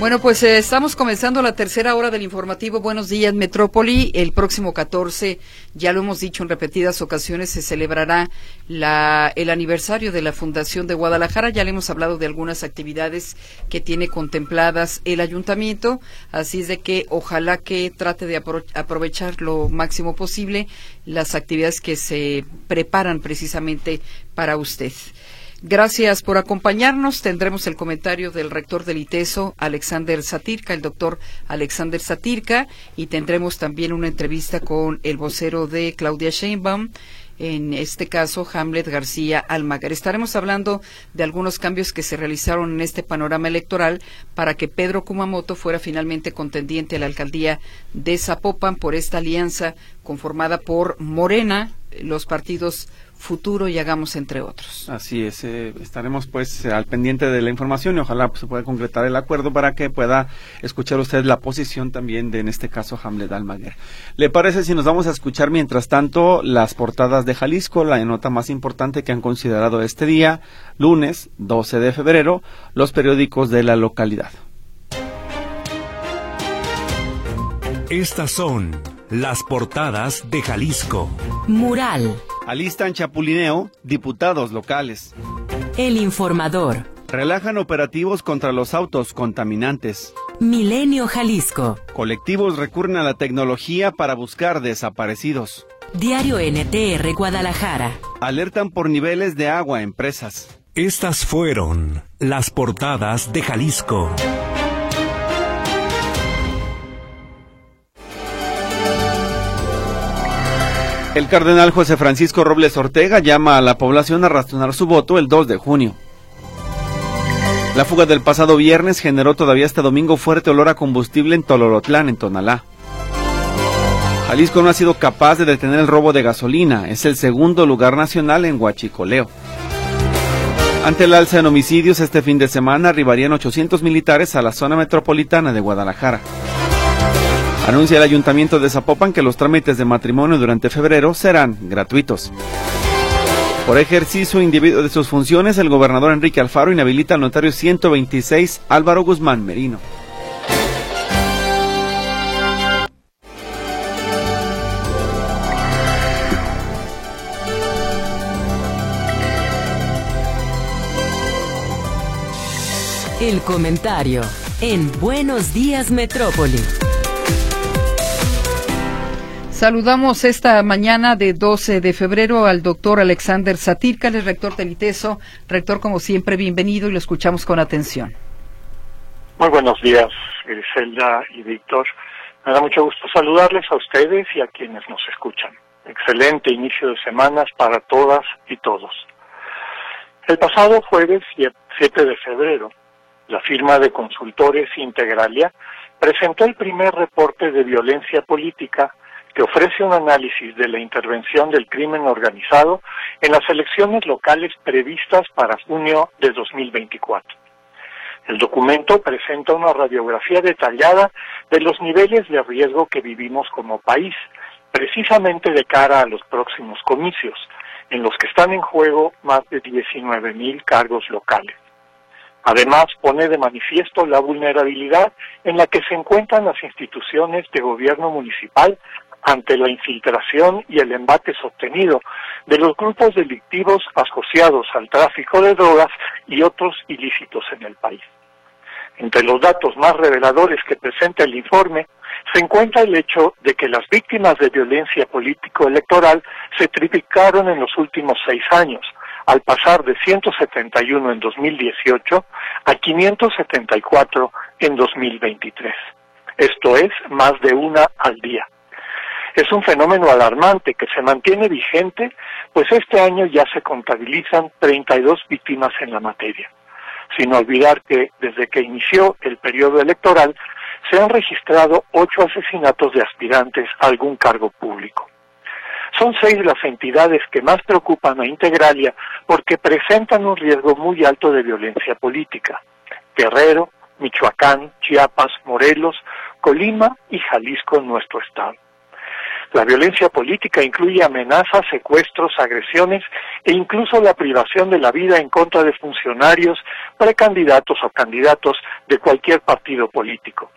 Bueno, pues eh, estamos comenzando la tercera hora del informativo Buenos Días Metrópoli. El próximo 14, ya lo hemos dicho en repetidas ocasiones, se celebrará la, el aniversario de la Fundación de Guadalajara. Ya le hemos hablado de algunas actividades que tiene contempladas el ayuntamiento. Así es de que ojalá que trate de aprovechar lo máximo posible las actividades que se preparan precisamente para usted. Gracias por acompañarnos. Tendremos el comentario del rector del ITESO, Alexander Satirka, el doctor Alexander Satirka, y tendremos también una entrevista con el vocero de Claudia Sheinbaum, en este caso Hamlet García Almagar. Estaremos hablando de algunos cambios que se realizaron en este panorama electoral para que Pedro Kumamoto fuera finalmente contendiente a la alcaldía de Zapopan por esta alianza conformada por Morena, los partidos futuro y hagamos entre otros. Así es, eh, estaremos pues al pendiente de la información y ojalá pues, se pueda concretar el acuerdo para que pueda escuchar usted la posición también de en este caso Hamlet Almaguer. ¿Le parece si nos vamos a escuchar mientras tanto las portadas de Jalisco, la nota más importante que han considerado este día, lunes 12 de febrero, los periódicos de la localidad? Estas son las portadas de Jalisco. Mural Alistan chapulineo diputados locales. El informador. Relajan operativos contra los autos contaminantes. Milenio Jalisco. Colectivos recurren a la tecnología para buscar desaparecidos. Diario NTR Guadalajara. Alertan por niveles de agua empresas. Estas fueron las portadas de Jalisco. El cardenal José Francisco Robles Ortega llama a la población a razonar su voto el 2 de junio. La fuga del pasado viernes generó todavía este domingo fuerte olor a combustible en Tololotlán, en Tonalá. Jalisco no ha sido capaz de detener el robo de gasolina. Es el segundo lugar nacional en Huachicoleo. Ante el alza en homicidios, este fin de semana arribarían 800 militares a la zona metropolitana de Guadalajara. Anuncia el Ayuntamiento de Zapopan que los trámites de matrimonio durante febrero serán gratuitos. Por ejercicio individuo de sus funciones, el gobernador Enrique Alfaro inhabilita al notario 126 Álvaro Guzmán Merino. El comentario en Buenos Días Metrópoli. Saludamos esta mañana de 12 de febrero al doctor Alexander Satirka, el rector del ITESO. Rector, como siempre, bienvenido y lo escuchamos con atención. Muy buenos días, Griselda y Víctor. Me da mucho gusto saludarles a ustedes y a quienes nos escuchan. Excelente inicio de semanas para todas y todos. El pasado jueves 7 de febrero, la firma de consultores Integralia presentó el primer reporte de violencia política que ofrece un análisis de la intervención del crimen organizado en las elecciones locales previstas para junio de 2024. El documento presenta una radiografía detallada de los niveles de riesgo que vivimos como país, precisamente de cara a los próximos comicios, en los que están en juego más de 19 mil cargos locales. Además, pone de manifiesto la vulnerabilidad en la que se encuentran las instituciones de gobierno municipal ante la infiltración y el embate sostenido de los grupos delictivos asociados al tráfico de drogas y otros ilícitos en el país. Entre los datos más reveladores que presenta el informe se encuentra el hecho de que las víctimas de violencia político-electoral se triplicaron en los últimos seis años, al pasar de 171 en 2018 a 574 en 2023. Esto es más de una al día. Es un fenómeno alarmante que se mantiene vigente, pues este año ya se contabilizan 32 víctimas en la materia. Sin olvidar que desde que inició el periodo electoral se han registrado ocho asesinatos de aspirantes a algún cargo público. Son seis las entidades que más preocupan a Integralia porque presentan un riesgo muy alto de violencia política. Guerrero, Michoacán, Chiapas, Morelos, Colima y Jalisco en nuestro estado. La violencia política incluye amenazas, secuestros, agresiones e incluso la privación de la vida en contra de funcionarios, precandidatos o candidatos de cualquier partido político.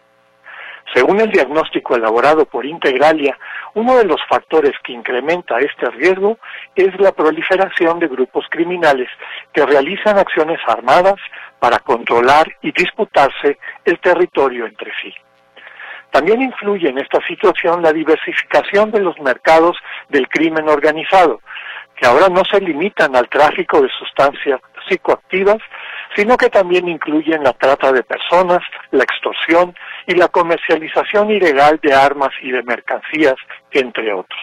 Según el diagnóstico elaborado por Integralia, uno de los factores que incrementa este riesgo es la proliferación de grupos criminales que realizan acciones armadas para controlar y disputarse el territorio entre sí. También influye en esta situación la diversificación de los mercados del crimen organizado, que ahora no se limitan al tráfico de sustancias psicoactivas, sino que también incluyen la trata de personas, la extorsión y la comercialización ilegal de armas y de mercancías, entre otros.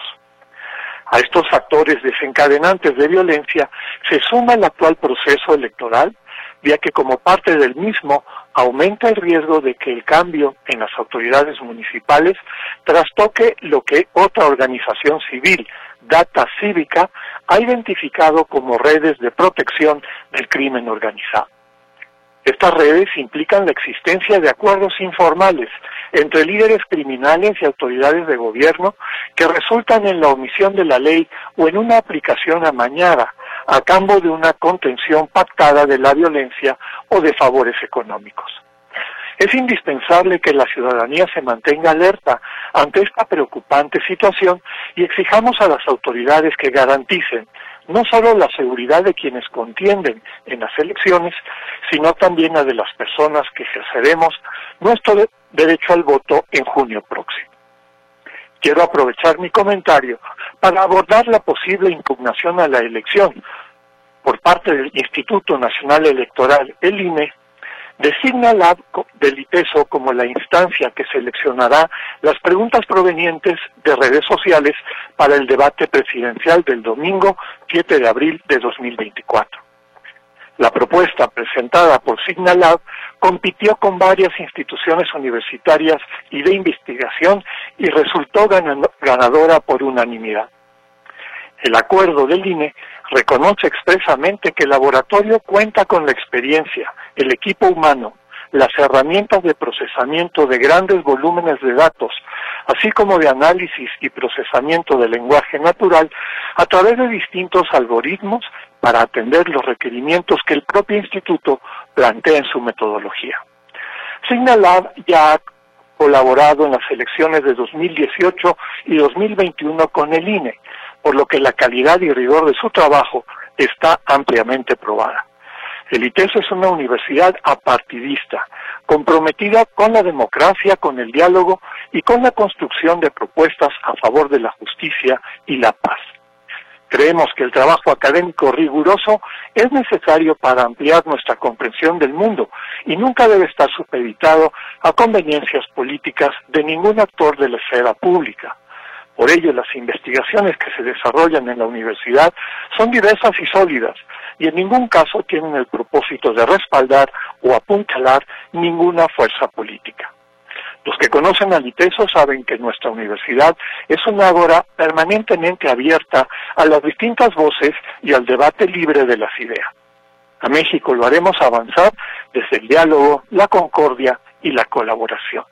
A estos factores desencadenantes de violencia se suma el actual proceso electoral, ya que como parte del mismo aumenta el riesgo de que el cambio en las autoridades municipales trastoque lo que otra organización civil, Data Cívica, ha identificado como redes de protección del crimen organizado. Estas redes implican la existencia de acuerdos informales entre líderes criminales y autoridades de gobierno que resultan en la omisión de la ley o en una aplicación amañada a cambio de una contención pactada de la violencia o de favores económicos. Es indispensable que la ciudadanía se mantenga alerta ante esta preocupante situación y exijamos a las autoridades que garanticen no solo la seguridad de quienes contienden en las elecciones, sino también la de las personas que ejerceremos nuestro derecho al voto en junio próximo. Quiero aprovechar mi comentario para abordar la posible impugnación a la elección por parte del Instituto Nacional Electoral, el INE, designa la del ITESO como la instancia que seleccionará las preguntas provenientes de redes sociales para el debate presidencial del domingo 7 de abril de 2024. La propuesta presentada por Signalab compitió con varias instituciones universitarias y de investigación y resultó ganadora por unanimidad. El acuerdo del INE reconoce expresamente que el laboratorio cuenta con la experiencia, el equipo humano, las herramientas de procesamiento de grandes volúmenes de datos, así como de análisis y procesamiento del lenguaje natural a través de distintos algoritmos para atender los requerimientos que el propio instituto plantea en su metodología. Signalab ya ha colaborado en las elecciones de 2018 y 2021 con el INE, por lo que la calidad y rigor de su trabajo está ampliamente probada. El ITESO es una universidad apartidista, comprometida con la democracia, con el diálogo y con la construcción de propuestas a favor de la justicia y la paz. Creemos que el trabajo académico riguroso es necesario para ampliar nuestra comprensión del mundo y nunca debe estar supeditado a conveniencias políticas de ningún actor de la esfera pública. Por ello, las investigaciones que se desarrollan en la universidad son diversas y sólidas y en ningún caso tienen el propósito de respaldar o apuntalar ninguna fuerza política. Los que conocen al ITESO saben que nuestra universidad es una agora permanentemente abierta a las distintas voces y al debate libre de las ideas. A México lo haremos avanzar desde el diálogo, la concordia y la colaboración.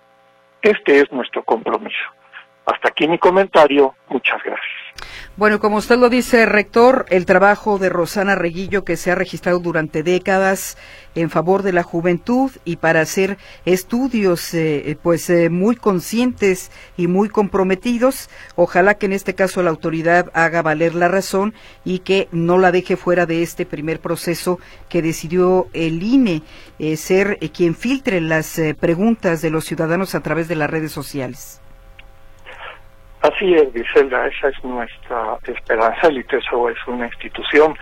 Este es nuestro compromiso. Hasta aquí mi comentario. Muchas gracias. Bueno, como usted lo dice, rector, el trabajo de Rosana Reguillo que se ha registrado durante décadas en favor de la juventud y para hacer estudios eh, pues eh, muy conscientes y muy comprometidos. Ojalá que en este caso la autoridad haga valer la razón y que no la deje fuera de este primer proceso que decidió el INE eh, ser quien filtre las preguntas de los ciudadanos a través de las redes sociales. Así es, Griselda, esa es nuestra esperanza. El ITESO es una institución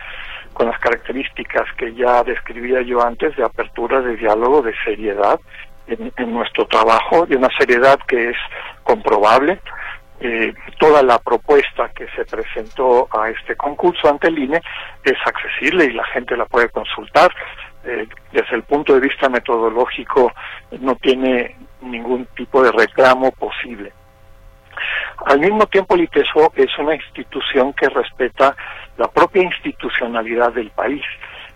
con las características que ya describía yo antes de apertura, de diálogo, de seriedad en, nuestro trabajo, de una seriedad que es comprobable. Eh, toda la propuesta que se presentó a este concurso ante el INE es accesible y la gente la puede consultar. Eh, desde el punto de vista metodológico no tiene ningún tipo de reclamo posible. Al mismo tiempo, el ITESO es una institución que respeta la propia institucionalidad del país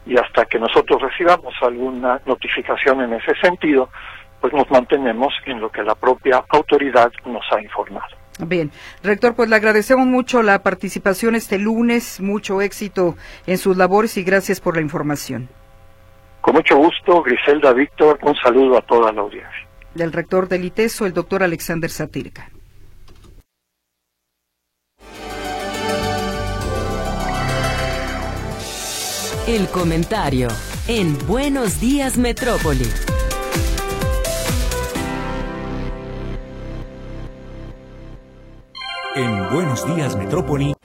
y hasta que nosotros recibamos alguna notificación en ese sentido, pues nos mantenemos en lo que la propia autoridad nos ha informado. Bien, rector, pues le agradecemos mucho la participación este lunes, mucho éxito en sus labores y gracias por la información. Con mucho gusto, Griselda Víctor, un saludo a toda la audiencia. Del rector del ITESO, el doctor Alexander Satirka. El comentario en Buenos Días Metrópoli. En Buenos Días Metrópoli.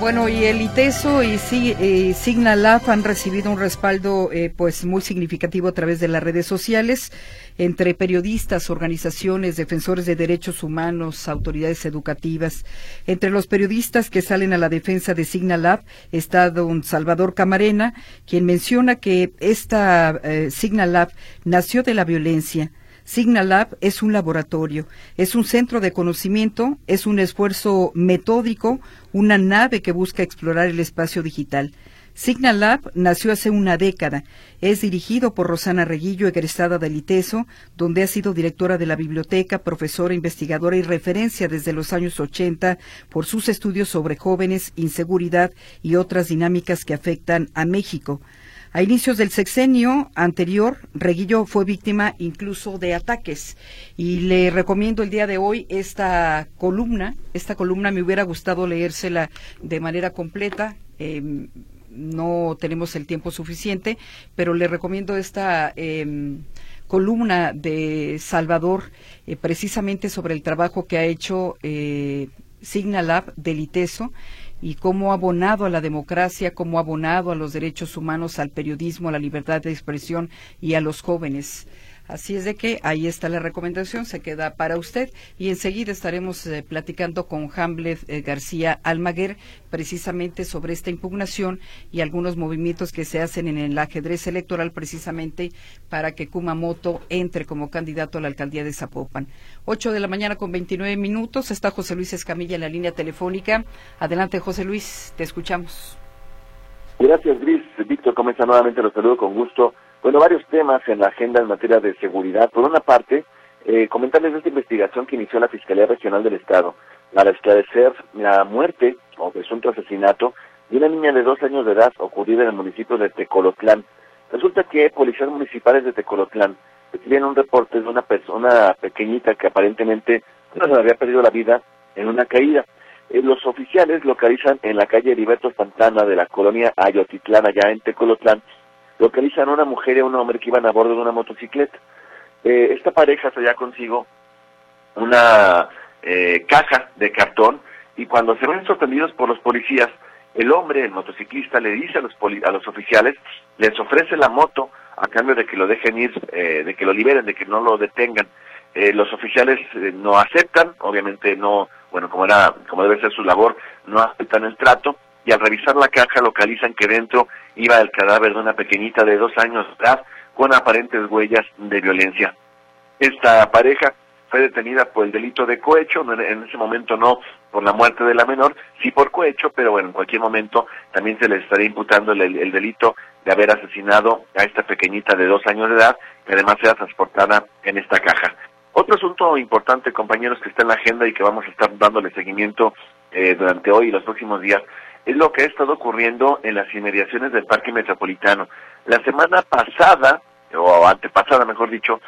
Bueno, y el ITESO y eh, Signalab han recibido un respaldo eh, pues muy significativo a través de las redes sociales entre periodistas, organizaciones, defensores de derechos humanos, autoridades educativas. Entre los periodistas que salen a la defensa de Signalab está don Salvador Camarena, quien menciona que esta eh, Signalab nació de la violencia Signalab es un laboratorio, es un centro de conocimiento, es un esfuerzo metódico, una nave que busca explorar el espacio digital. Signalab nació hace una década. Es dirigido por Rosana Reguillo, egresada del ITESO, donde ha sido directora de la biblioteca, profesora, investigadora y referencia desde los años 80 por sus estudios sobre jóvenes, inseguridad y otras dinámicas que afectan a México. A inicios del sexenio anterior, Reguillo fue víctima incluso de ataques y le recomiendo el día de hoy esta columna. Esta columna me hubiera gustado leérsela de manera completa. Em, no tenemos el tiempo suficiente, pero le recomiendo esta em, columna de Salvador eh, precisamente sobre el trabajo que ha hecho eh, Signalab del ITESO y cómo ha abonado a la democracia, cómo ha abonado a los derechos humanos, al periodismo, a la libertad de expresión y a los jóvenes. Así es de que ahí está la recomendación, se queda para usted y enseguida estaremos eh, platicando con Hamlet eh, García Almaguer precisamente sobre esta impugnación y algunos movimientos que se hacen en el ajedrez electoral precisamente para que Kumamoto entre como candidato a la alcaldía de Zapopan. Ocho de la mañana con veintinueve minutos está José Luis Escamilla en la línea telefónica. Adelante José Luis, te escuchamos. Gracias Gris. Víctor comienza nuevamente, los saludo con gusto. Bueno, varios temas en la agenda en materia de seguridad. Por una parte, eh, comentarles esta investigación que inició la Fiscalía Regional del Estado para esclarecer la muerte o presunto asesinato de una niña de dos años de edad ocurrida en el municipio de Tecolotlán. Resulta que policías municipales de Tecolotlán recibieron un reporte de una persona pequeñita que aparentemente no se había perdido la vida en una caída. Eh, los oficiales localizan en la calle Heriberto Santana de la colonia Ayotitlán, allá en Tecolotlán, localizan a una mujer y a un hombre que iban a bordo de una motocicleta. Eh, esta pareja traía consigo una eh, caja de cartón y cuando se ven sorprendidos por los policías, el hombre, el motociclista, le dice a los, a los oficiales, les ofrece la moto a cambio de que lo dejen ir, eh, de que lo liberen, de que no lo detengan. los oficiales no aceptan, obviamente no, bueno, como era, como debe ser su labor, no aceptan el trato y al revisar la caja localizan que dentro iba el cadáver de una pequeñita de dos años de edad con aparentes huellas de violencia. Esta pareja fue detenida por el delito de cohecho, en ese momento no por la muerte de la menor, sí por cohecho, pero bueno, en cualquier momento también se le estaría imputando el, el delito de haber asesinado a esta pequeñita de dos años de edad, que además era transportada en esta caja. Otro asunto importante, compañeros, que está en la agenda y que vamos a estar dándole seguimiento eh, durante hoy y los próximos días, es lo que ha estado ocurriendo en las inmediaciones del Parque Metropolitano. La semana pasada, o antepasada mejor dicho,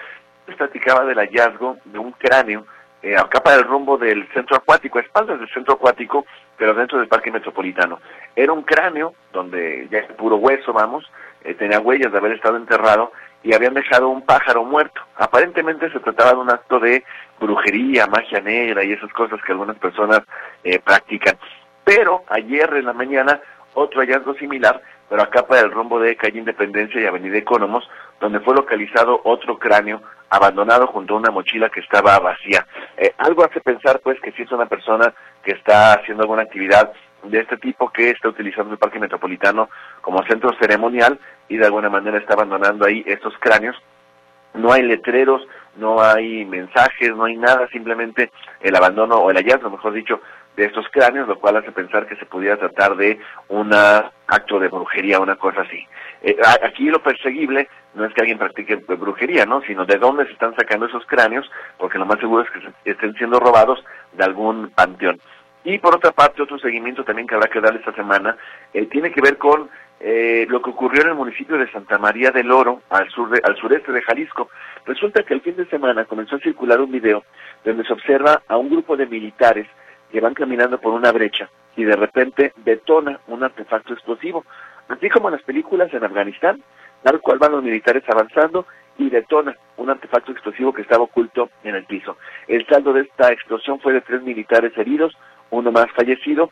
platicaba del hallazgo de un cráneo eh, acá para el rumbo del centro acuático, a espaldas del centro acuático, pero dentro del Parque Metropolitano. Era un cráneo donde ya es puro hueso, vamos, eh, tenía huellas de haber estado enterrado y habían dejado un pájaro muerto. Aparentemente se trataba de un acto de brujería, magia negra y esas cosas que algunas personas eh, practican. Pero ayer en la mañana otro hallazgo similar, pero acá para el rumbo de calle Independencia y Avenida Economos, donde fue localizado otro cráneo abandonado junto a una mochila que estaba vacía. Eh, algo hace pensar pues que si es una persona que está haciendo alguna actividad de este tipo que está utilizando el Parque Metropolitano como centro ceremonial y de alguna manera está abandonando ahí estos cráneos. No hay letreros, no hay mensajes, no hay nada, simplemente el abandono o el hallazgo, mejor dicho, de estos cráneos, lo cual hace pensar que se pudiera tratar de un acto de brujería, una cosa así. Eh, aquí lo perseguible no es que alguien practique brujería, ¿no? Sino de dónde se están sacando esos cráneos, porque lo más seguro es que estén siendo robados de algún panteón. Y por otra parte, otro seguimiento también que habrá que darle esta semana, eh, tiene que ver con eh, lo que ocurrió en el municipio de Santa María del Oro, al, sur al sureste de Jalisco. Resulta que el fin de semana comenzó a circular un video donde se observa a un grupo de militares que van caminando por una brecha y de repente detona un artefacto explosivo. Así como en las películas en Afganistán, tal cual van los militares avanzando y detona un artefacto explosivo que estaba oculto en el piso. El saldo de esta explosión fue de tres militares heridos, uno más fallecido.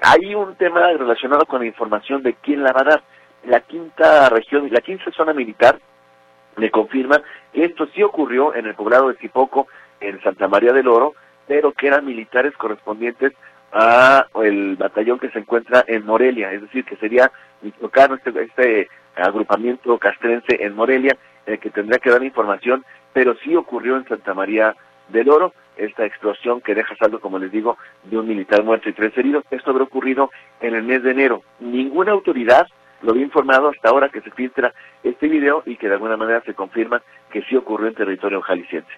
Hay un tema relacionado con la información de quién la va a dar. La quinta región, la quinta zona militar me confirma que esto sí ocurrió en el poblado de Zipoco, en Santa María del Oro, pero que eran militares correspondientes a el batallón que se encuentra en Morelia, es decir, que sería Michoacán, este, este agrupamiento castrense en Morelia, el que tendría que dar información, pero sí ocurrió en Santa María del Oro, esta explosión que deja saldo, como les digo, de un militar muerto y tres heridos. Esto habrá ocurrido en el mes de enero. Ninguna autoridad lo había informado hasta ahora que se filtra este video y que de alguna manera se confirma que sí ocurrió en territorio jalisciense.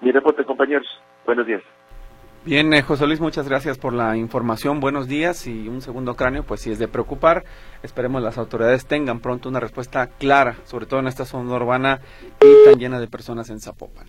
Mi reporte, compañeros. Buenos días. Bien, eh, José Luis, muchas gracias por la información. Buenos días y un segundo cráneo, pues sí es de preocupar. Esperemos las autoridades tengan pronto una respuesta clara, sobre todo en esta zona urbana y tan llena de personas en Zapopan.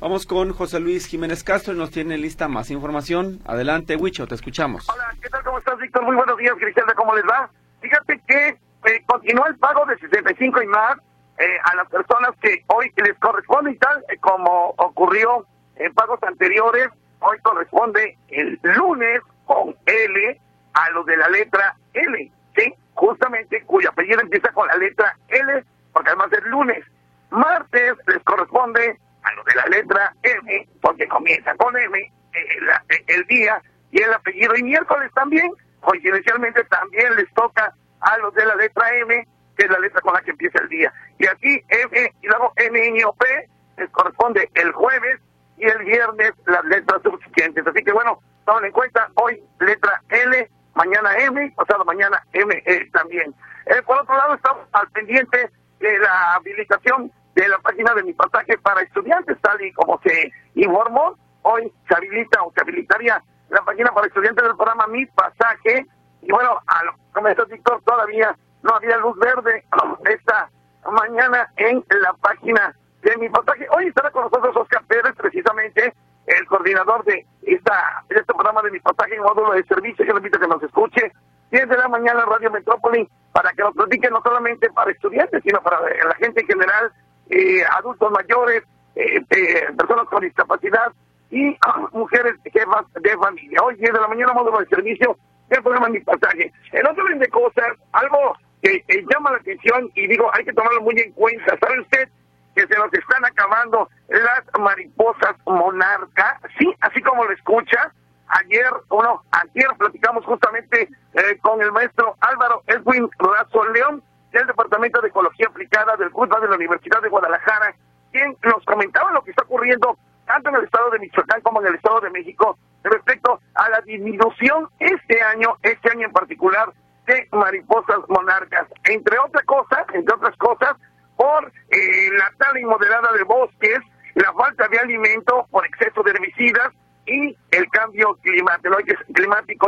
Vamos con José Luis Jiménez Castro y nos tiene lista más información. Adelante, Huicho, te escuchamos. Hola, ¿qué tal? ¿Cómo estás, Víctor? Muy buenos días, Cristiana, ¿cómo les va? Fíjate que eh, continúa el pago de 65 y más eh, a las personas que hoy les corresponde y tal, como ocurrió en pagos anteriores hoy corresponde el lunes con L a los de la letra L, ¿sí? Justamente cuyo apellido empieza con la letra L, porque además es lunes. Martes les corresponde a los de la letra M, porque comienza con M el, el día y el apellido. Y miércoles también, coincidencialmente también les toca a los de la letra M, que es la letra con la que empieza el día. Y aquí M y luego N, N, O, P les corresponde el jueves y el viernes las letras suficientes. Así que bueno, tomen en cuenta, hoy letra L, mañana M, pasado mañana M e también. Eh, por otro lado, estamos al pendiente de la habilitación de la página de mi pasaje para estudiantes, tal y como se informó, hoy se habilita o se habilitaría la página para estudiantes del programa Mi Pasaje, y bueno, a lo Víctor, todavía no había luz verde esta mañana en la página de mi pasaje. Hoy estará con nosotros Oscar Pérez, precisamente el coordinador de esta este programa de mi pasaje en módulo de servicio. Yo le invito a que nos escuche 10 de la mañana Radio Metrópoli para que nos platique no solamente para estudiantes, sino para la gente en general, eh, adultos mayores, eh, eh, personas con discapacidad y ah, mujeres jefas de familia. Hoy 10 de la mañana módulo de servicio del programa de mi pasaje. En otro orden de cosas, algo que llama la atención y digo, hay que tomarlo muy en cuenta. ¿Sabe usted? Se nos están acabando las mariposas monarca, sí, así como lo escucha. Ayer, bueno, ayer platicamos justamente eh, con el maestro Álvaro Edwin Razo León del Departamento de Ecología Aplicada del CUSBA de la Universidad de Guadalajara, quien nos comentaba lo que está ocurriendo tanto en el estado de Michoacán como en el estado de México respecto a la disminución este año, este año en particular, de mariposas monarcas. Entre otras cosas, entre otras cosas, por eh, la tala inmoderada de bosques, la falta de alimento por exceso de herbicidas y el cambio climático.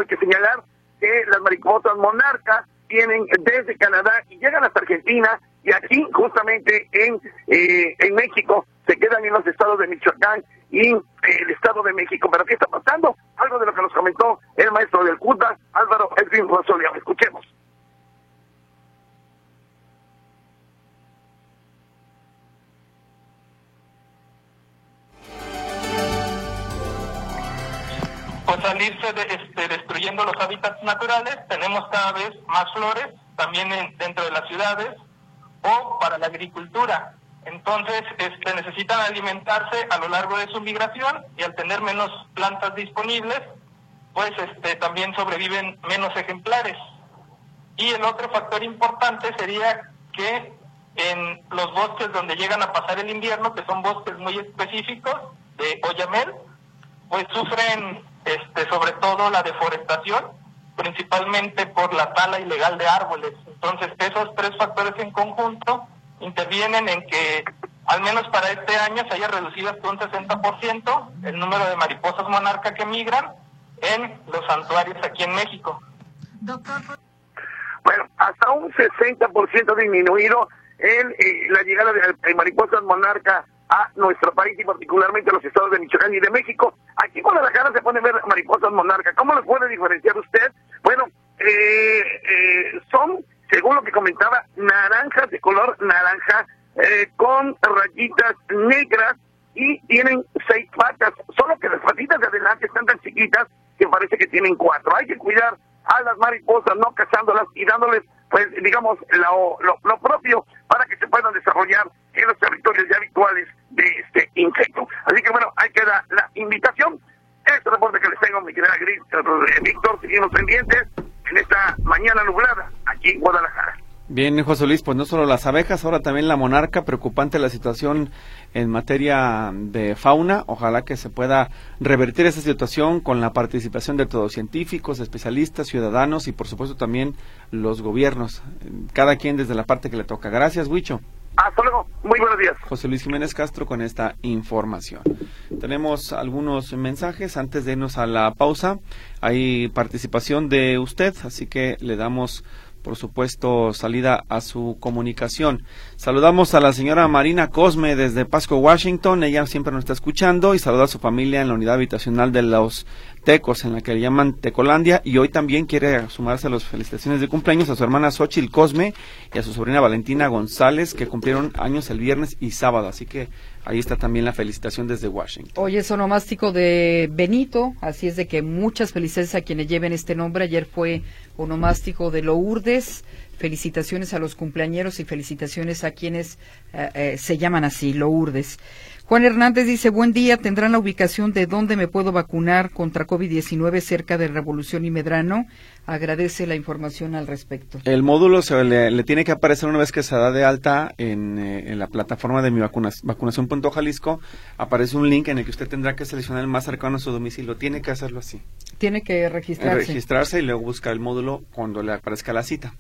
Hay que, señalar que las mariposas monarcas vienen desde Canadá y llegan hasta Argentina y aquí justamente en, eh, en México se quedan en los estados de Michoacán y eh, el estado de México. ¿Pero qué está pasando? Algo de lo que nos comentó el maestro del CUTA, Álvaro Edwin Rosolio. Escuchemos. Salirse de, este, destruyendo los hábitats naturales, tenemos cada vez más flores también dentro de las ciudades o para la agricultura. Entonces este, necesitan alimentarse a lo largo de su migración y al tener menos plantas disponibles, pues este, también sobreviven menos ejemplares. Y el otro factor importante sería que en los bosques donde llegan a pasar el invierno, que son bosques muy específicos de Oyamel, pues sufren este, sobre todo la deforestación, principalmente por la tala ilegal de árboles. Entonces, esos tres factores en conjunto intervienen en que al menos para este año se haya reducido hasta un 60% el número de mariposas monarca que migran en los santuarios aquí en México. Doctor. Bueno, hasta un 60% disminuido en eh, la llegada de, mariposas monarca a nuestro país y particularmente a los estados de Michoacán y de México. Aquí en Guadalajara se pueden ver mariposas monarca. ¿Cómo lo puede diferenciar usted? Bueno, eh, eh, son, según lo que comentaba, naranjas de color naranja eh, con rayitas negras y tienen seis patas, solo que las patitas de adelante están tan chiquitas que parece que tienen cuatro. Hay que cuidar a las mariposas, no cazándolas y dándoles, pues, digamos, lo, propio para que se puedan desarrollar en los territorios ya habituales de este insecto. Así que bueno, hay que dar la invitación. Este reporte que les tengo, mi querida Gris, eh, Víctor, seguimos pendientes en esta mañana nublada aquí en Guadalajara. Bien, José Luis, pues no solo las abejas, ahora también la monarca, preocupante la situación en materia de fauna. Ojalá que se pueda revertir esa situación con la participación de todos científicos, especialistas, ciudadanos y por supuesto también los gobiernos, cada quien desde la parte que le toca. Gracias, Huicho. Hasta luego, muy buenos días. José Luis Jiménez Castro con esta información. Tenemos algunos mensajes antes de irnos a la pausa. Hay participación de usted, así que le damos por supuesto, salida a su comunicación. Saludamos a la señora Marina Cosme desde Pasco, Washington. Ella siempre nos está escuchando y saluda a su familia en la unidad habitacional de los Tecos, en la que le llaman Tecolandia. Y hoy también quiere sumarse a las felicitaciones de cumpleaños a su hermana Xochil Cosme y a su sobrina Valentina González, que cumplieron años el viernes y sábado. Así que Ahí está también la felicitación desde Washington. Hoy es onomástico de Benito, así es de que muchas felicidades a quienes lleven este nombre. Ayer fue onomástico de Lourdes. Felicitaciones a los cumpleañeros y felicitaciones a quienes eh, eh, se llaman así, Lourdes. Juan Hernández dice, buen día, ¿tendrán la ubicación de dónde me puedo vacunar contra COVID-19 cerca de Revolución y Medrano? Agradece la información al respecto. El módulo se le, tiene que aparecer una vez que se da de alta en, eh, la plataforma de mi vacunación, vacunación.jalisco. Aparece un link en el que usted tendrá que seleccionar el más cercano a su domicilio. Tiene que hacerlo así. Tiene que registrarse. Registrarse y luego buscar el módulo cuando le aparezca la cita.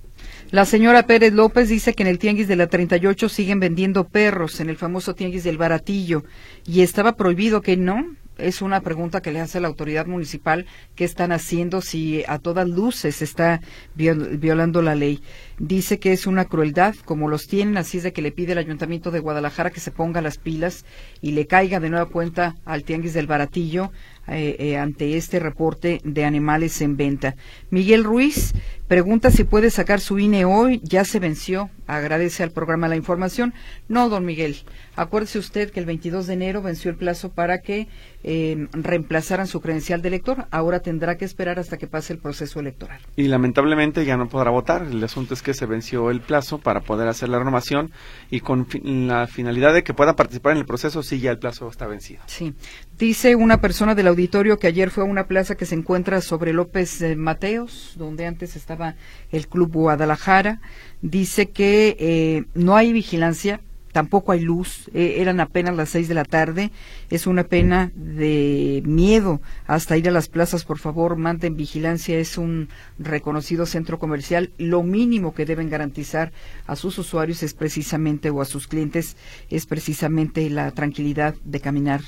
La señora Pérez López dice que en el tianguis de la 38 siguen vendiendo perros, en el famoso tianguis del Baratillo, y estaba prohibido que no. Es una pregunta que le hace la autoridad municipal, ¿qué están haciendo si a todas luces está violando la ley? Dice que es una crueldad, como los tienen, así es de que le pide el Ayuntamiento de Guadalajara que se ponga las pilas y le caiga de nueva cuenta al tianguis del Baratillo eh, eh, ante este reporte de animales en venta. Miguel Ruiz pregunta si puede sacar su INE hoy, ya se venció, agradece al programa la información. No, don Miguel, acuérdese usted que el 22 de enero venció el plazo para que eh, reemplazaran su credencial de elector, ahora tendrá que esperar hasta que pase el proceso electoral. Y lamentablemente ya no podrá votar, el asunto es que se venció el plazo para poder hacer la renovación y con la finalidad de que pueda participar en el proceso, sí, ya el plazo está vencido. Sí, dice una persona del auditorio que ayer fue a una plaza que se encuentra sobre López eh, Mateos, donde antes estaba el Club Guadalajara. Dice que eh, no hay vigilancia, tampoco hay luz, eh, eran apenas las seis de la tarde, es una pena de miedo hasta ir a las plazas, por favor, manden vigilancia, es un reconocido centro comercial, lo mínimo que deben garantizar a sus usuarios es precisamente, o a sus clientes, es precisamente la tranquilidad de caminar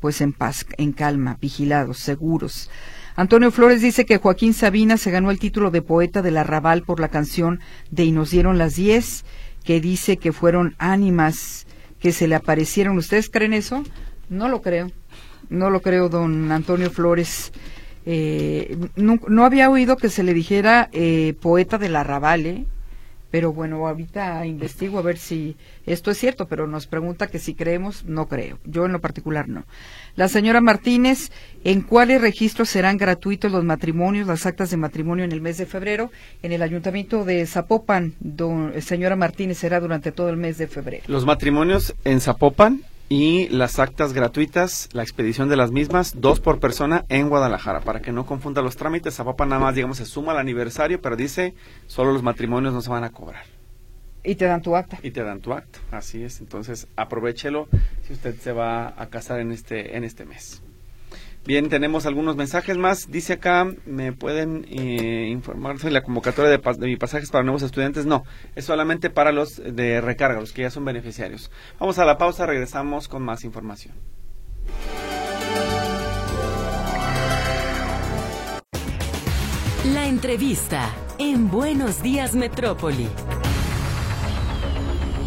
pues en paz, en calma, vigilados, seguros. Antonio Flores dice que Joaquín Sabina se ganó el título de poeta del arrabal por la canción de Y nos dieron las diez, que dice que fueron ánimas que se le aparecieron. ¿Ustedes creen eso? No lo creo. No lo creo, don Antonio Flores. Eh, no, había oído que se le dijera eh, poeta del arrabal, ¿eh? Pero bueno, ahorita investigo a ver si esto es cierto, pero nos pregunta que si creemos, no creo. Yo en lo particular no. La señora Martínez, ¿en cuáles registros serán gratuitos los matrimonios, las actas de matrimonio en el mes de febrero? En el ayuntamiento de Zapopan, don, señora Martínez, será durante todo el mes de febrero. Los matrimonios en Zapopan y las actas gratuitas, la expedición de las mismas, dos por persona en Guadalajara, para que no confunda los trámites. Zapopan nada más, digamos, se suma al aniversario, pero dice, solo los matrimonios no se van a cobrar. Y te dan tu acta. Y te dan tu acta, así es. Entonces, aprovechelo si usted se va a casar en este, en este mes. Bien, tenemos algunos mensajes más. Dice acá, ¿me pueden eh, informar sobre la convocatoria de, pas- de mi pasajes para nuevos estudiantes? No, es solamente para los de recarga, los que ya son beneficiarios. Vamos a la pausa, regresamos con más información. La entrevista en Buenos Días Metrópoli.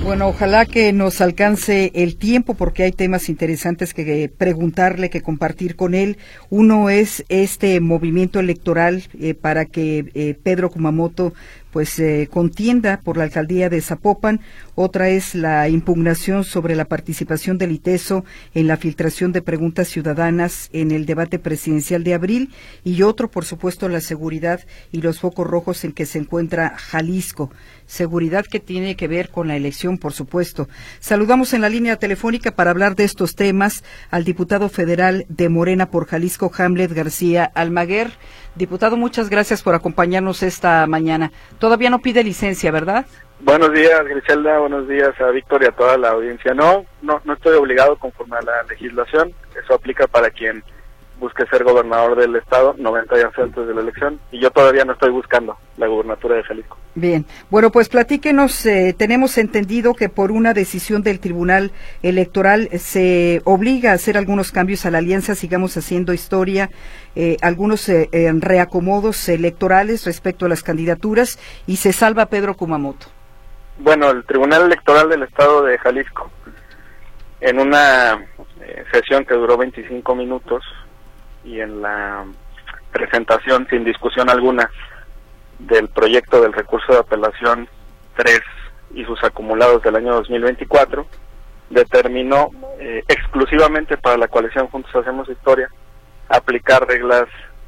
Bueno, ojalá que nos alcance el tiempo porque hay temas interesantes que preguntarle, que compartir con él. Uno es este movimiento electoral eh, para que eh, Pedro Kumamoto pues eh, contienda por la alcaldía de Zapopan. Otra es la impugnación sobre la participación del ITESO en la filtración de preguntas ciudadanas en el debate presidencial de abril. Y otro, por supuesto, la seguridad y los focos rojos en que se encuentra Jalisco. Seguridad que tiene que ver con la elección, por supuesto. Saludamos en la línea telefónica para hablar de estos temas al diputado federal de Morena por Jalisco, Hamlet García Almaguer. Diputado, muchas gracias por acompañarnos esta mañana. Todavía no pide licencia, ¿verdad? Buenos días, Griselda. Buenos días a Víctor y a toda la audiencia. No, no, no estoy obligado conforme a la legislación. Eso aplica para quien busque ser gobernador del estado 90 días antes de la elección. Y yo todavía no estoy buscando la gubernatura de Jalisco. Bien, bueno, pues platíquenos. eh, tenemos entendido que por una decisión del Tribunal Electoral se obliga a hacer algunos cambios a la alianza, sigamos haciendo historia, eh, algunos eh, eh, reacomodos electorales respecto a las candidaturas y se salva Pedro Kumamoto. Bueno, el Tribunal Electoral del Estado de Jalisco, en una eh, sesión que duró 25 minutos y en la presentación sin discusión alguna del proyecto del recurso de apelación 3 y sus acumulados del año 2024, determinó eh, exclusivamente para la coalición Juntos Hacemos Historia aplicar reglas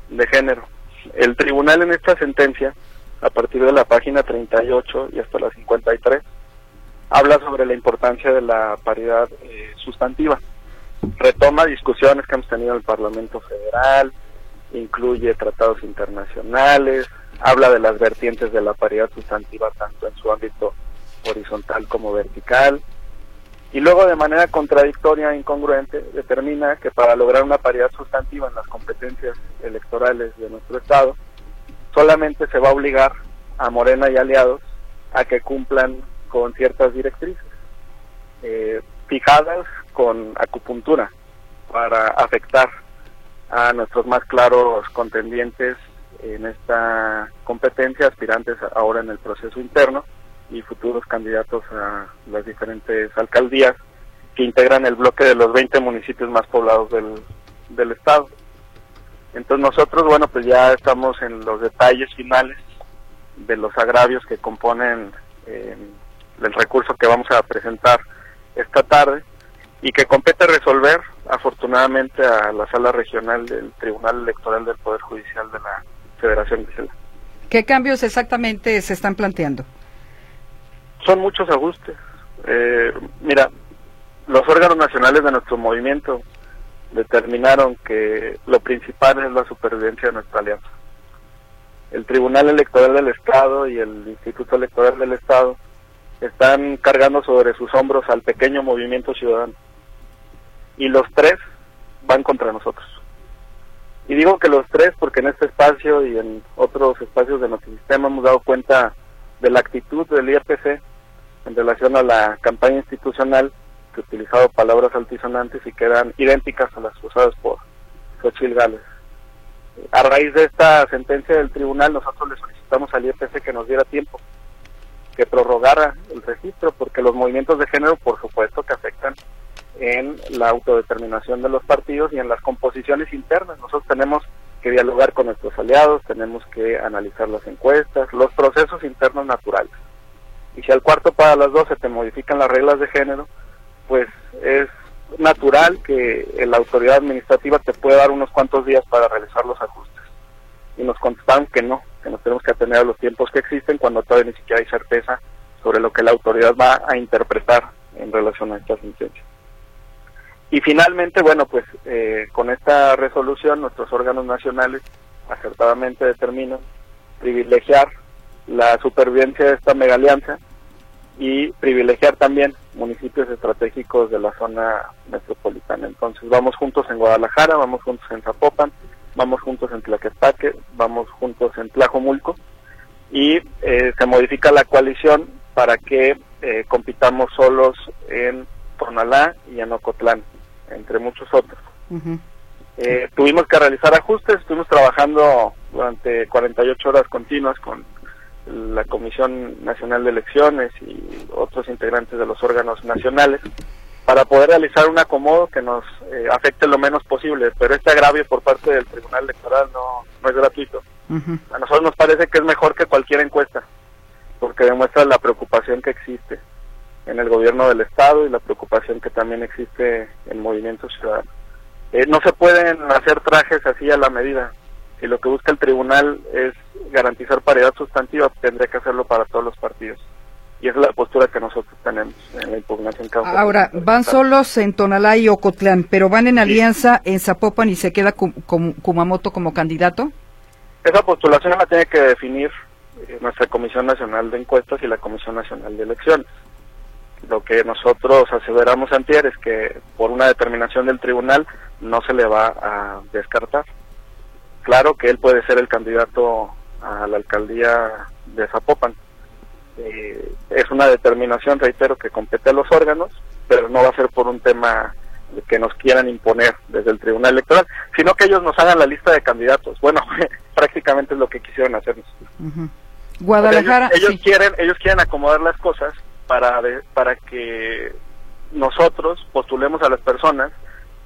de género. El tribunal en esta sentencia, a partir de la página 38 y hasta la 53, habla sobre la importancia de la paridad eh, sustantiva. Retoma discusiones que hemos tenido en el Parlamento Federal, incluye tratados internacionales, habla de las vertientes de la paridad sustantiva tanto en su ámbito horizontal como vertical, y luego de manera contradictoria e incongruente determina que para lograr una paridad sustantiva en las competencias electorales de nuestro Estado, solamente se va a obligar a Morena y aliados a que cumplan con ciertas directrices eh, fijadas con acupuntura para afectar a nuestros más claros contendientes en esta competencia, aspirantes ahora en el proceso interno y futuros candidatos a las diferentes alcaldías que integran el bloque de los 20 municipios más poblados del, del estado. Entonces nosotros, bueno, pues ya estamos en los detalles finales de los agravios que componen eh, el recurso que vamos a presentar esta tarde y que compete resolver afortunadamente a la sala regional del Tribunal Electoral del Poder Judicial de la Federación de. ¿Qué cambios exactamente se están planteando? Son muchos ajustes. Eh, mira, los órganos nacionales de nuestro movimiento determinaron que lo principal es la supervivencia de nuestra alianza. El Tribunal Electoral del Estado y el Instituto Electoral del Estado están cargando sobre sus hombros al pequeño movimiento ciudadano. Y los tres van contra nosotros. Y digo que los tres porque en este espacio y en otros espacios de nuestro sistema hemos dado cuenta de la actitud del IRPC en relación a la campaña institucional utilizado palabras altisonantes y que eran idénticas a las usadas por Xochitl Gales. A raíz de esta sentencia del tribunal nosotros le solicitamos al IRPC que nos diera tiempo, que prorrogara el registro, porque los movimientos de género por supuesto que afectan en la autodeterminación de los partidos y en las composiciones internas. Nosotros tenemos que dialogar con nuestros aliados, tenemos que analizar las encuestas, los procesos internos naturales. Y si al cuarto para las 12 te modifican las reglas de género, pues es natural que la autoridad administrativa te pueda dar unos cuantos días para realizar los ajustes. Y nos contestaron que no, que nos tenemos que atener a los tiempos que existen cuando todavía ni siquiera hay certeza sobre lo que la autoridad va a interpretar en relación a esta sentencia. Y finalmente, bueno, pues eh, con esta resolución nuestros órganos nacionales acertadamente determinan privilegiar la supervivencia de esta mega alianza y privilegiar también municipios estratégicos de la zona metropolitana. Entonces vamos juntos en Guadalajara, vamos juntos en Zapopan, vamos juntos en Tlaquepaque, vamos juntos en Tlajomulco y eh, se modifica la coalición para que eh, compitamos solos en Tonalá y en Ocotlán, entre muchos otros. Eh, tuvimos que realizar ajustes, estuvimos trabajando durante 48 horas continuas con la Comisión Nacional de Elecciones y otros integrantes de los órganos nacionales para poder realizar un acomodo que nos eh, afecte lo menos posible, pero este agravio por parte del Tribunal Electoral no, no es gratuito. A nosotros nos parece que es mejor que cualquier encuesta, porque demuestra la preocupación que existe en el gobierno del Estado y la preocupación que también existe en Movimiento Ciudadano. Eh, no se pueden hacer trajes así a la medida. Si lo que busca el tribunal es garantizar paridad sustantiva, tendría que hacerlo para todos los partidos. Y esa es la postura que nosotros tenemos en la impugnación que Ahora, van solos en Tonalá y Ocotlán, pero van en alianza en Zapopan y se queda Kumamoto como candidato. Esa postulación la tiene que definir eh, nuestra Comisión Nacional de Encuestas y la Comisión Nacional de Elecciones. Lo que nosotros aseveramos antier es que por una determinación del tribunal no se le va a descartar. Claro que él puede ser el candidato a la alcaldía de Zapopan. Eh, es una determinación, reitero, que compete a los órganos, pero no va a ser por un tema que nos quieran imponer desde el Tribunal Electoral, sino que ellos nos hagan la lista de candidatos. Bueno, prácticamente es lo que quisieron hacernos. Guadalajara. ellos, quieren, ellos quieren acomodar las cosas para, para que nosotros postulemos a las personas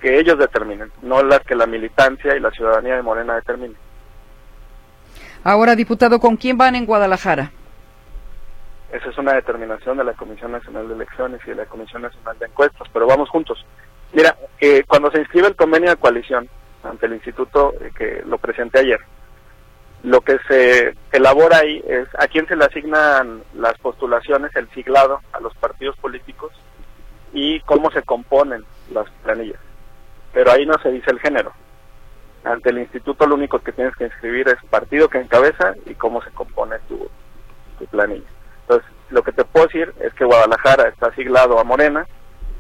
que ellos determinen, no las que la militancia y la ciudadanía de Morena determinen. Ahora, diputado, ¿con quién van en Guadalajara? Esa es una determinación de la Comisión Nacional de Elecciones y de la Comisión Nacional de Encuestas, pero vamos juntos. Mira, eh, cuando se inscribe el convenio de coalición ante el instituto eh, que lo presenté ayer, lo que se elabora ahí es a quién se le asignan las postulaciones, el siglado a los partidos políticos y cómo se componen las planillas. Pero ahí no se dice el género. Ante el instituto lo único que tienes que inscribir es partido que encabeza y cómo se compone tu, planilla. Entonces, lo que te puedo decir es que Guadalajara está siglado a Morena,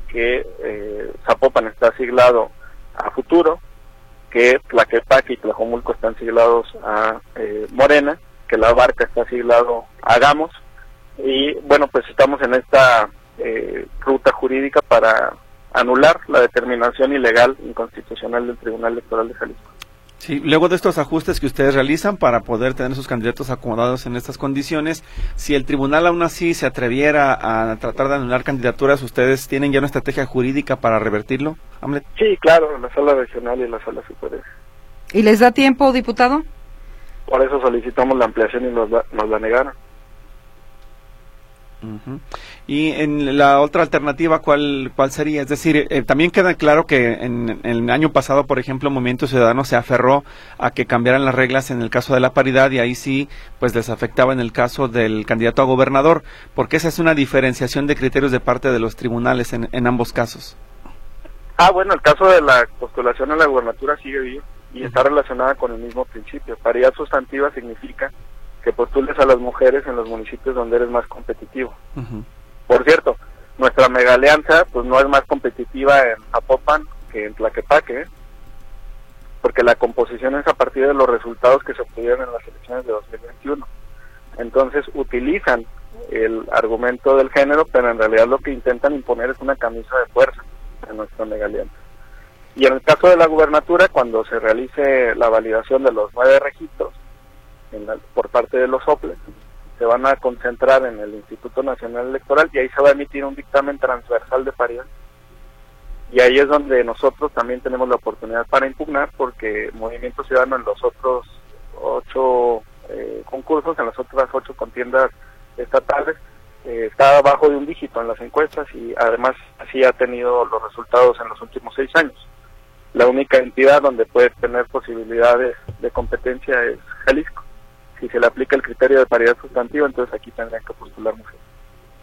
que eh, Zapopan está siglado a Futuro, que Tlaquepaque y Tlajomulco están siglados a eh, Morena, que La Barca está siglado a Gamos, y bueno, pues estamos en esta eh, ruta jurídica para anular la determinación ilegal inconstitucional del Tribunal Electoral de Jalisco. Sí, luego de estos ajustes que ustedes realizan para poder tener sus candidatos acomodados en estas condiciones, si el tribunal aún así se atreviera a tratar de anular candidaturas, ¿ustedes tienen ya una estrategia jurídica para revertirlo, Sí, claro, la sala regional y la sala superior. ¿Y les da tiempo, diputado? Por eso solicitamos la ampliación y nos, nos la negaron. Y en la otra alternativa, ¿cuál, cuál sería? Es decir, eh, también queda claro que en, el año pasado, por ejemplo, Movimiento Ciudadano se aferró a que cambiaran las reglas en el caso de la paridad y ahí sí, pues les afectaba en el caso del candidato a gobernador, porque esa es una diferenciación de criterios de parte de los tribunales en, en ambos casos. Ah, bueno, el caso de la postulación a la gubernatura sigue vivo y está relacionada con el mismo principio. Paridad sustantiva significa que postules a las mujeres en los municipios donde eres más competitivo. Por cierto, nuestra mega alianza pues no es más competitiva en Apopan que en Tlaquepaque, ¿eh? porque la composición es a partir de los resultados que se obtuvieron en las elecciones de 2021. Entonces utilizan el argumento del género, pero en realidad lo que intentan imponer es una camisa de fuerza en nuestra mega alianza. Y en el caso de la gubernatura, cuando se realice la validación de los nueve registros, por parte de los OPLE, se van a concentrar en el Instituto Nacional Electoral y ahí se va a emitir un dictamen transversal de paridad. Y ahí es donde nosotros también tenemos la oportunidad para impugnar porque Movimiento Ciudadano en los otros ocho eh, concursos, en las otras ocho contiendas estatales, eh, está abajo de un dígito en las encuestas y además así ha tenido los resultados en los últimos seis años. La única entidad donde puede tener posibilidades de competencia es Jalisco se le aplica el criterio de paridad sustantiva, entonces aquí tendrían que postular mujeres.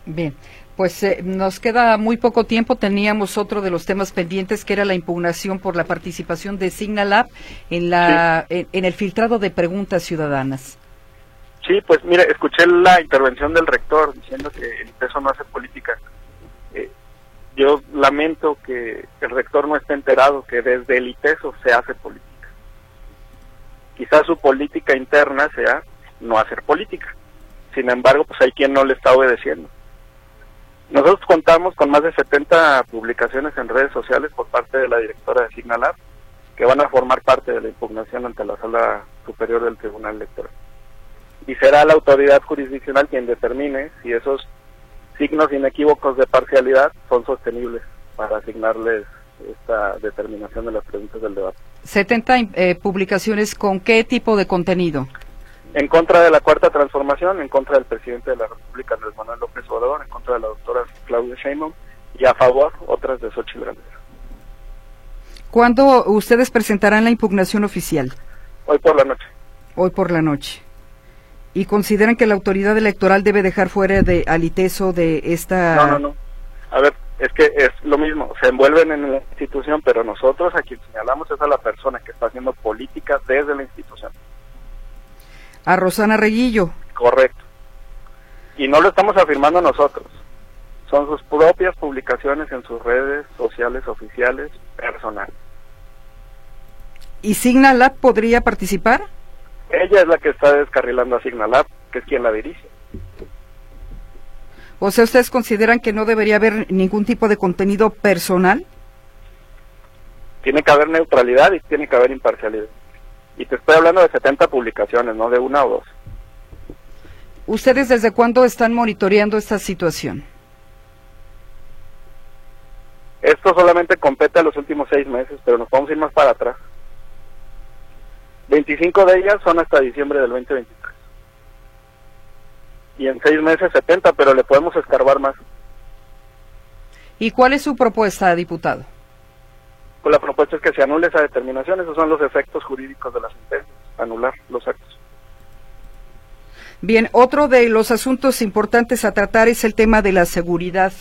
Bien, pues eh, nos queda muy poco tiempo. Teníamos otro de los temas pendientes que era la impugnación por la participación de Signalab en, la, en, el filtrado de preguntas ciudadanas. Sí, pues mire, escuché la intervención del rector diciendo que el peso no hace política. Eh, yo lamento que el rector no esté enterado que desde el ITESO se hace política. Quizás su política interna sea no hacer política. Sin embargo, pues hay quien no le está obedeciendo. Nosotros contamos con más de 70 publicaciones en redes sociales por parte de la directora de Signalab que van a formar parte de la impugnación ante la Sala Superior del Tribunal Electoral. Y será la autoridad jurisdiccional quien determine si esos signos inequívocos de parcialidad son sostenibles para asignarles esta determinación de las preguntas del debate. 70 eh, publicaciones con qué tipo de contenido? En contra de la cuarta transformación, en contra del presidente de la República, Andrés Manuel López Obrador, en contra de la doctora Claudia Sheinbaum y a favor otras de Xochitl Gálvez. ¿Cuándo ustedes presentarán la impugnación oficial? Hoy por la noche. Hoy por la noche. ¿Y consideran que la autoridad electoral debe dejar fuera de aliteso de esta... No, no, no. A ver, es que es lo mismo, se envuelven en la institución, pero nosotros a quien señalamos es a la persona que está haciendo política desde la institución. A Rosana Reguillo. Correcto. Y no lo estamos afirmando nosotros. Son sus propias publicaciones en sus redes sociales oficiales personales. ¿Y Signalab podría participar? Ella es la que está descarrilando a Signalab, que es quien la dirige. O sea, ¿ustedes consideran que no debería haber ningún tipo de contenido personal? Tiene que haber neutralidad y tiene que haber imparcialidad. Y te estoy hablando de 70 publicaciones, no de una o dos. ¿Ustedes desde cuándo están monitoreando esta situación? Esto solamente compete a los últimos seis meses, pero nos podemos ir más para atrás. 25 de ellas son hasta diciembre del 2023. Y en seis meses 70, pero le podemos escarbar más. ¿Y cuál es su propuesta, diputado? Pues la propuesta es que se anule esa determinación. Esos son los efectos jurídicos de la sentencia, anular los actos. Bien, otro de los asuntos importantes a tratar es el tema de la seguridad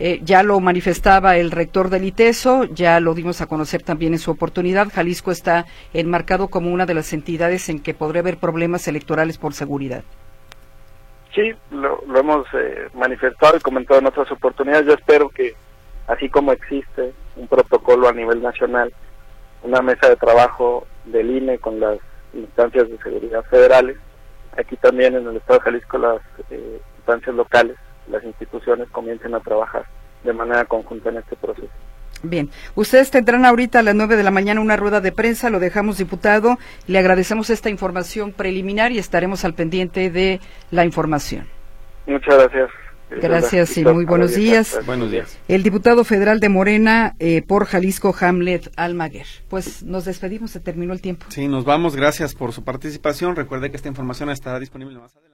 eh, ya lo manifestaba el rector del ITESO, ya lo dimos a conocer también en su oportunidad. Jalisco está enmarcado como una de las entidades en que podría haber problemas electorales por seguridad. Sí, lo, hemos eh, manifestado y comentado en otras oportunidades. Yo espero que, así como existe un protocolo a nivel nacional, una mesa de trabajo del INE con las instancias de seguridad federales, aquí también en el Estado de Jalisco las eh, instancias locales las instituciones comiencen a trabajar de manera conjunta en este proceso. Bien, ustedes tendrán ahorita a las nueve de la mañana una rueda de prensa, lo dejamos diputado, le agradecemos esta información preliminar y estaremos al pendiente de la información. Muchas gracias. Gracias y muy buenos días. Buenos días. El diputado federal de Morena eh, por Jalisco, Hamlet Almaguer. Pues nos despedimos, se terminó el tiempo. Sí, nos vamos. Gracias por su participación. Recuerde que esta información estará disponible más adelante.